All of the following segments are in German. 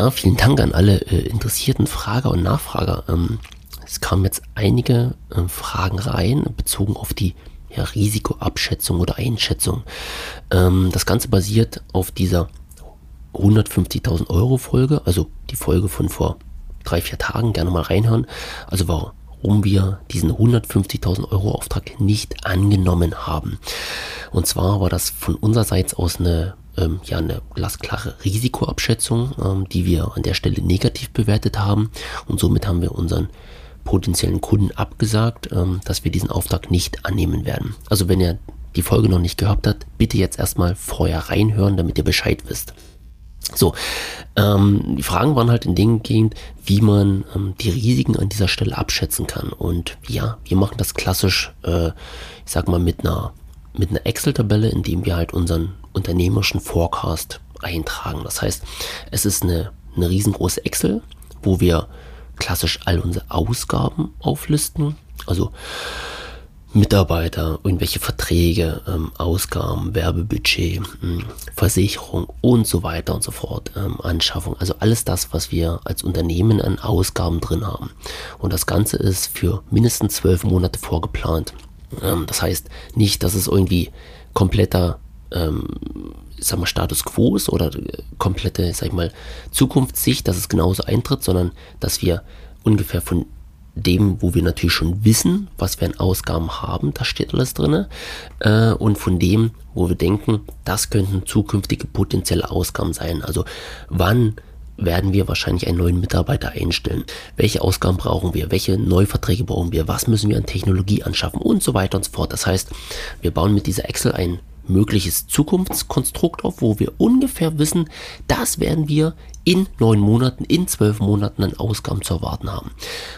Ja, vielen Dank an alle äh, interessierten Frager und Nachfrager. Ähm, es kamen jetzt einige äh, Fragen rein, bezogen auf die ja, Risikoabschätzung oder Einschätzung. Ähm, das Ganze basiert auf dieser 150.000 Euro Folge, also die Folge von vor drei, vier Tagen, gerne mal reinhören. Also warum wir diesen 150.000 Euro Auftrag nicht angenommen haben. Und zwar war das von unsererseits aus eine ähm, ja eine glasklare Risikoabschätzung, ähm, die wir an der Stelle negativ bewertet haben und somit haben wir unseren potenziellen Kunden abgesagt, ähm, dass wir diesen Auftrag nicht annehmen werden. Also wenn ihr die Folge noch nicht gehabt habt, bitte jetzt erstmal vorher reinhören, damit ihr Bescheid wisst. So, ähm, die Fragen waren halt in dem gehend, wie man ähm, die Risiken an dieser Stelle abschätzen kann. Und ja, wir machen das klassisch, äh, ich sag mal, mit einer, mit einer Excel-Tabelle, indem wir halt unseren unternehmerischen Forecast eintragen. Das heißt, es ist eine, eine riesengroße Excel, wo wir klassisch all unsere Ausgaben auflisten. Also Mitarbeiter, irgendwelche Verträge, ähm, Ausgaben, Werbebudget, mh, hm, Versicherung und so weiter und so fort, ähm, Anschaffung. Also alles das, was wir als Unternehmen an Ausgaben drin haben. Und das Ganze ist für mindestens zwölf Monate vorgeplant. Ähm, das heißt nicht, dass es irgendwie kompletter ähm, sag mal, Status Quo ist oder komplette, sag ich mal, Zukunftssicht, dass es genauso eintritt, sondern dass wir ungefähr von dem, wo wir natürlich schon wissen, was wir an Ausgaben haben, da steht alles drin, äh, und von dem, wo wir denken, das könnten zukünftige potenzielle Ausgaben sein. Also wann werden wir wahrscheinlich einen neuen Mitarbeiter einstellen? Welche Ausgaben brauchen wir? Welche Neuverträge brauchen wir? Was müssen wir an Technologie anschaffen? Und so weiter und so fort. Das heißt, wir bauen mit dieser Excel ein mögliches Zukunftskonstrukt auf, wo wir ungefähr wissen, das werden wir in neun Monaten, in zwölf Monaten an Ausgaben zu erwarten haben.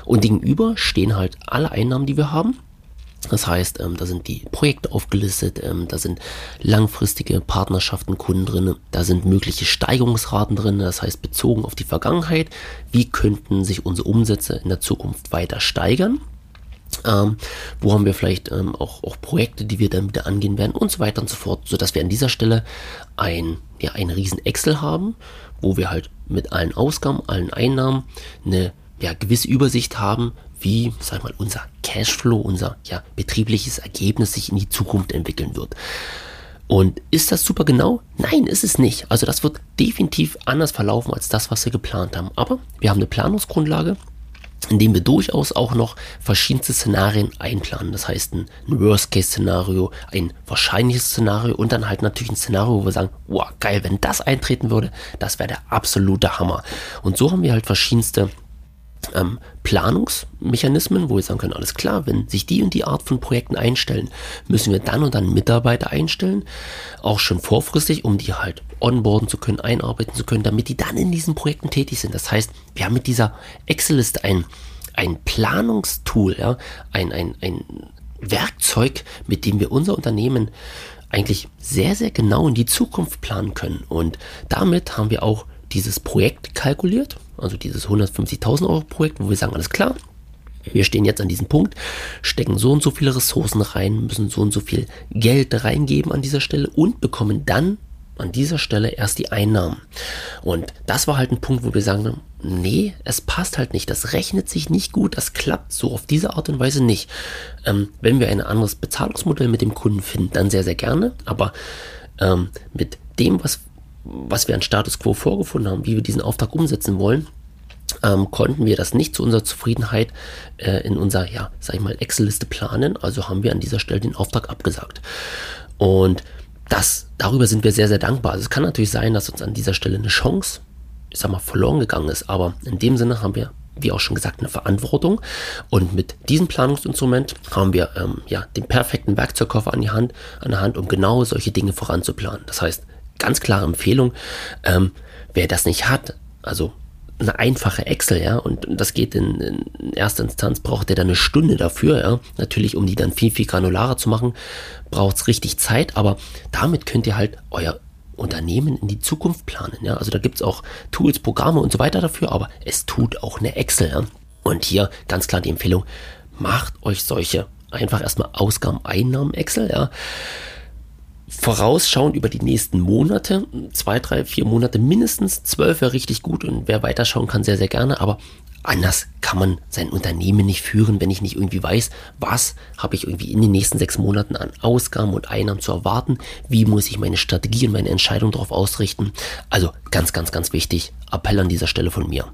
Und gegenüber stehen halt alle Einnahmen, die wir haben. Das heißt, ähm, da sind die Projekte aufgelistet, ähm, da sind langfristige Partnerschaften, Kunden drin, da sind mögliche Steigerungsraten drin, das heißt bezogen auf die Vergangenheit, wie könnten sich unsere Umsätze in der Zukunft weiter steigern. Ähm, wo haben wir vielleicht ähm, auch, auch Projekte, die wir dann wieder angehen werden und so weiter und so fort, sodass wir an dieser Stelle ein, ja, ein riesen Excel haben, wo wir halt mit allen Ausgaben, allen Einnahmen eine ja, gewisse Übersicht haben, wie, sag mal, unser Cashflow, unser ja, betriebliches Ergebnis sich in die Zukunft entwickeln wird. Und ist das super genau? Nein, ist es nicht. Also das wird definitiv anders verlaufen als das, was wir geplant haben. Aber wir haben eine Planungsgrundlage, indem wir durchaus auch noch verschiedenste Szenarien einplanen. Das heißt, ein, Worst-Case-Szenario, ein wahrscheinliches Szenario und dann halt natürlich ein Szenario, wo wir sagen, wow, geil, wenn das eintreten würde, das wäre der absolute Hammer. Und so haben wir halt verschiedenste ähm, Planungsmechanismen, wo wir sagen können, alles klar, wenn sich die und die Art von Projekten einstellen, müssen wir dann und dann Mitarbeiter einstellen, auch schon vorfristig, um die halt onboarden zu können, einarbeiten zu können, damit die dann in diesen Projekten tätig sind. Das heißt, wir haben mit dieser Excel-Liste ein, ein Planungstool, ja, ein, ein, ein Werkzeug, mit dem wir unser Unternehmen eigentlich sehr, sehr genau in die Zukunft planen können. Und damit haben wir auch dieses Projekt kalkuliert, also dieses 150.000 Euro Projekt, wo wir sagen, alles klar, wir stehen jetzt an diesem Punkt, stecken so und so viele Ressourcen rein, müssen so und so viel Geld reingeben an dieser Stelle und bekommen dann an dieser Stelle erst die Einnahmen. Und das war halt ein Punkt, wo wir sagen, nee, es passt halt nicht, das rechnet sich nicht gut, das klappt so auf diese Art und Weise nicht. Ähm, wenn wir ein anderes Bezahlungsmodell mit dem Kunden finden, dann sehr, sehr gerne, aber ähm, mit dem, was was wir an Status Quo vorgefunden haben, wie wir diesen Auftrag umsetzen wollen, ähm, konnten wir das nicht zu unserer Zufriedenheit äh, in unserer, ja, sag ich mal, Excel-Liste planen. Also haben wir an dieser Stelle den Auftrag abgesagt. Und das, darüber sind wir sehr, sehr dankbar. Also es kann natürlich sein, dass uns an dieser Stelle eine Chance, ich sag mal, verloren gegangen ist. Aber in dem Sinne haben wir, wie auch schon gesagt, eine Verantwortung. Und mit diesem Planungsinstrument haben wir ähm, ja, den perfekten Werkzeugkoffer an, die Hand, an der Hand, um genau solche Dinge voranzuplanen. Das heißt, ganz klare Empfehlung, ähm, wer das nicht hat, also eine einfache Excel, ja, und das geht in, in erster Instanz, braucht ihr dann eine Stunde dafür, ja. Natürlich, um die dann viel, viel granularer zu machen, braucht es richtig Zeit, aber damit könnt ihr halt euer Unternehmen in die Zukunft planen, ja. Also da gibt es auch Tools, Programme und so weiter dafür, aber es tut auch eine Excel, ja. Und hier ganz klar die Empfehlung, macht euch solche einfach erstmal Ausgaben, Einnahmen Excel, ja vorausschauend über die nächsten Monate, zwei, drei, vier Monate mindestens, zwölf wäre richtig gut und wer weiterschauen kann, sehr, sehr gerne, aber anders kann man sein Unternehmen nicht führen, wenn ich nicht irgendwie weiß, was habe ich irgendwie in den nächsten sechs Monaten an Ausgaben und Einnahmen zu erwarten, wie muss ich meine Strategie und meine Entscheidung darauf ausrichten. Also ganz, ganz, ganz wichtig, Appell an dieser Stelle von mir.